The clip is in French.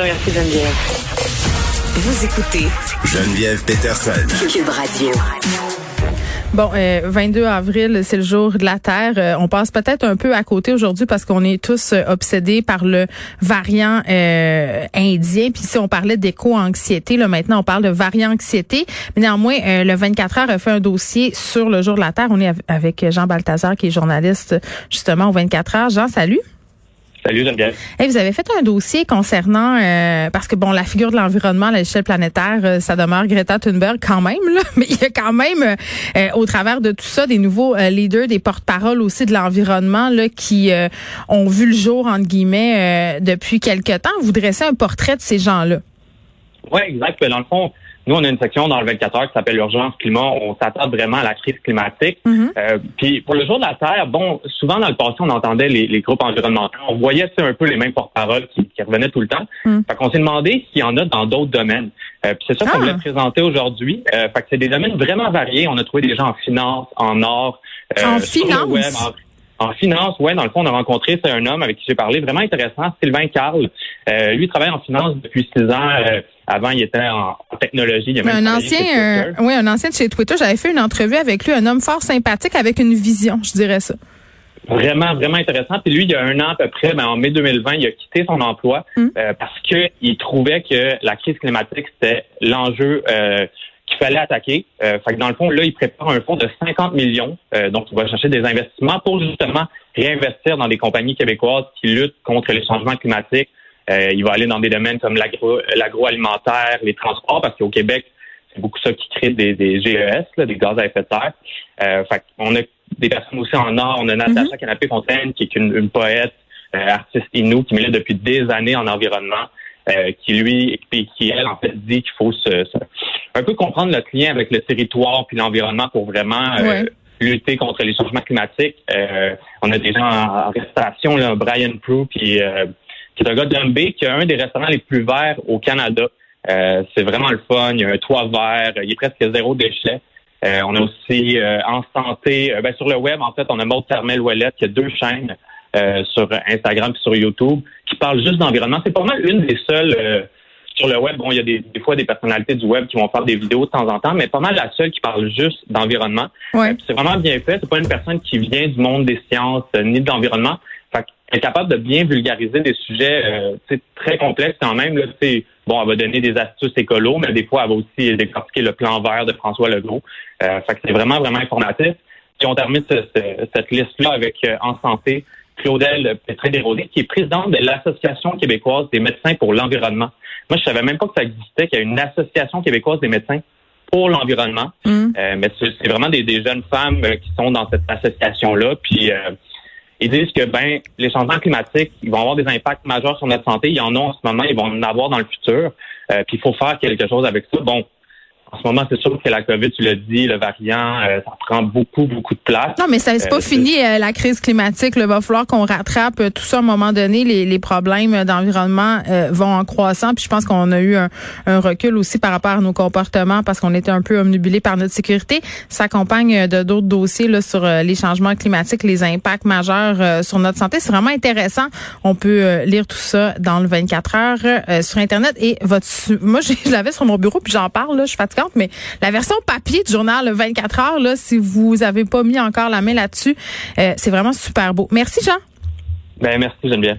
Merci Geneviève. Vous écoutez Geneviève Peterson. Cube Radio. Bon, euh, 22 avril, c'est le jour de la Terre. Euh, on passe peut-être un peu à côté aujourd'hui parce qu'on est tous euh, obsédés par le variant euh, indien. Puis si on parlait d'éco-anxiété, là maintenant on parle de variant-anxiété. Mais néanmoins, le 24 heures a fait un dossier sur le jour de la Terre. On est avec Jean Balthazar qui est journaliste justement au 24 heures. Jean, salut. Salut Geneviève. vous avez fait un dossier concernant euh, parce que bon la figure de l'environnement à l'échelle planétaire euh, ça demeure Greta Thunberg quand même là, mais il y a quand même euh, au travers de tout ça des nouveaux leaders, des porte-paroles aussi de l'environnement là qui ont vu le jour entre guillemets depuis quelque temps. Vous dressez un portrait de ces gens-là. Oui, exact. Dans le fond, nous, on a une section dans le 24 heures qui s'appelle Urgence climat. On s'attarde vraiment à la crise climatique. Mm-hmm. Euh, puis pour le jour de la Terre, bon, souvent dans le passé, on entendait les, groupes environnementaux. On voyait un peu les mêmes porte-paroles qui, revenaient tout le temps. Mm. Fait qu'on s'est demandé s'il y en a dans d'autres domaines. Euh, puis c'est ça qu'on Ah. voulait présenter aujourd'hui. Euh, fait que c'est des domaines vraiment variés. On a trouvé des gens en finance, en art, euh, En sur le finance? web, en- en finance, ouais, dans le fond, on a rencontré, c'est un homme avec qui j'ai parlé, vraiment intéressant, Sylvain Carl. Euh, lui, il travaille en finance depuis six ans. Euh, avant, il était en, technologie. Il a même un ancien, chez euh, oui, un ancien de chez Twitter. J'avais fait une entrevue avec lui, un homme fort sympathique avec une vision, je dirais ça. Vraiment, vraiment intéressant. Puis lui, il y a un an à peu près, ben, en mai 2020, il a quitté son emploi Mm. euh, parce que il trouvait que la crise climatique, c'était l'enjeu euh, fallait attaquer. Euh, fait que dans le fond, là, il prépare un fonds de 50 millions. Euh, donc, il va chercher des investissements pour justement réinvestir dans des compagnies québécoises qui luttent contre les changements climatiques. Euh, il va aller dans des domaines comme l'agro- l'agroalimentaire, les transports, parce qu'au Québec, c'est beaucoup ça qui crée des, des GES, là, des gaz à effet de serre. Euh, fait on a des personnes aussi en art. On a Natacha Canapé-Fontaine, qui est une, une poète, euh, artiste inou, qui milite depuis des années en environnement, euh, qui lui, et qui elle, en fait, dit qu'il faut se, se- un peu comprendre notre lien avec le territoire puis l'environnement pour vraiment euh, lutter contre les changements climatiques. Euh, on a des gens en, en restauration, là, Brian Prue, qui, euh, qui est un gars d'Humbé, qui a un des restaurants les plus verts au Canada. C'est vraiment le fun. Il y a un toit vert. Il est presque zéro déchet. On a aussi en santé, ben, sur le web, en fait, on a Maud Carmel Ouellette qui a deux chaînes sur Instagram et sur YouTube qui parlent juste d'environnement. C'est pas mal une des seules sur le web. Bon, il y a des, des fois des personnalités du web qui vont faire des vidéos de temps en temps, mais pas mal la seule qui parle juste d'environnement. Ouais. Euh, c'est vraiment bien fait. C'est pas une personne qui vient du monde des sciences euh, ni de l'environnement. Fait qu'elle est capable de bien vulgariser des sujets euh, très complexes quand même. Là, bon, elle va donner des astuces écolo, mais des fois, elle va aussi décortiquer le plan vert de François Legault. Euh, fait que c'est vraiment, vraiment informatif. Puis on termine ce- ce- cette liste-là avec euh, En santé, Claudel Pétré-Desrosiers, qui est présidente de l'Association québécoise des médecins pour l'environnement. Moi, je savais même pas que ça existait, qu'il y a une Association québécoise des médecins pour l'environnement. Mm. Euh, mais c'est vraiment des, des jeunes femmes euh, qui sont dans cette association-là. Puis euh, ils disent que ben les changements climatiques, ils vont avoir des impacts majeurs sur notre santé. Il y en a en ce moment, ils vont en avoir dans le futur. Euh, puis il faut faire quelque chose avec ça. Bon, en ce moment, c'est sûr que la COVID, tu l'as dit, le variant, euh, ça prend beaucoup, beaucoup de place. Non, mais ça c'est Euh, pas fini euh, la crise climatique. Il va falloir qu'on rattrape euh, tout ça à un moment donné. Les, les problèmes d'environnement euh, vont en croissant. Puis je pense qu'on a eu un, un recul aussi par rapport à nos comportements parce qu'on était un peu omnubilés par notre sécurité. Ça accompagne de d'autres dossiers là, sur les changements climatiques, les impacts majeurs euh, sur notre santé. C'est vraiment intéressant. On peut lire tout ça dans le 24 heures euh, sur Internet. Et votre, moi, je l'avais sur mon bureau puis j'en parle. Là, je suis mais la version papier du journal le 24 heures, là, si vous avez pas mis encore la main là-dessus, euh, c'est vraiment super beau. Merci Jean. Ben merci Geneviève.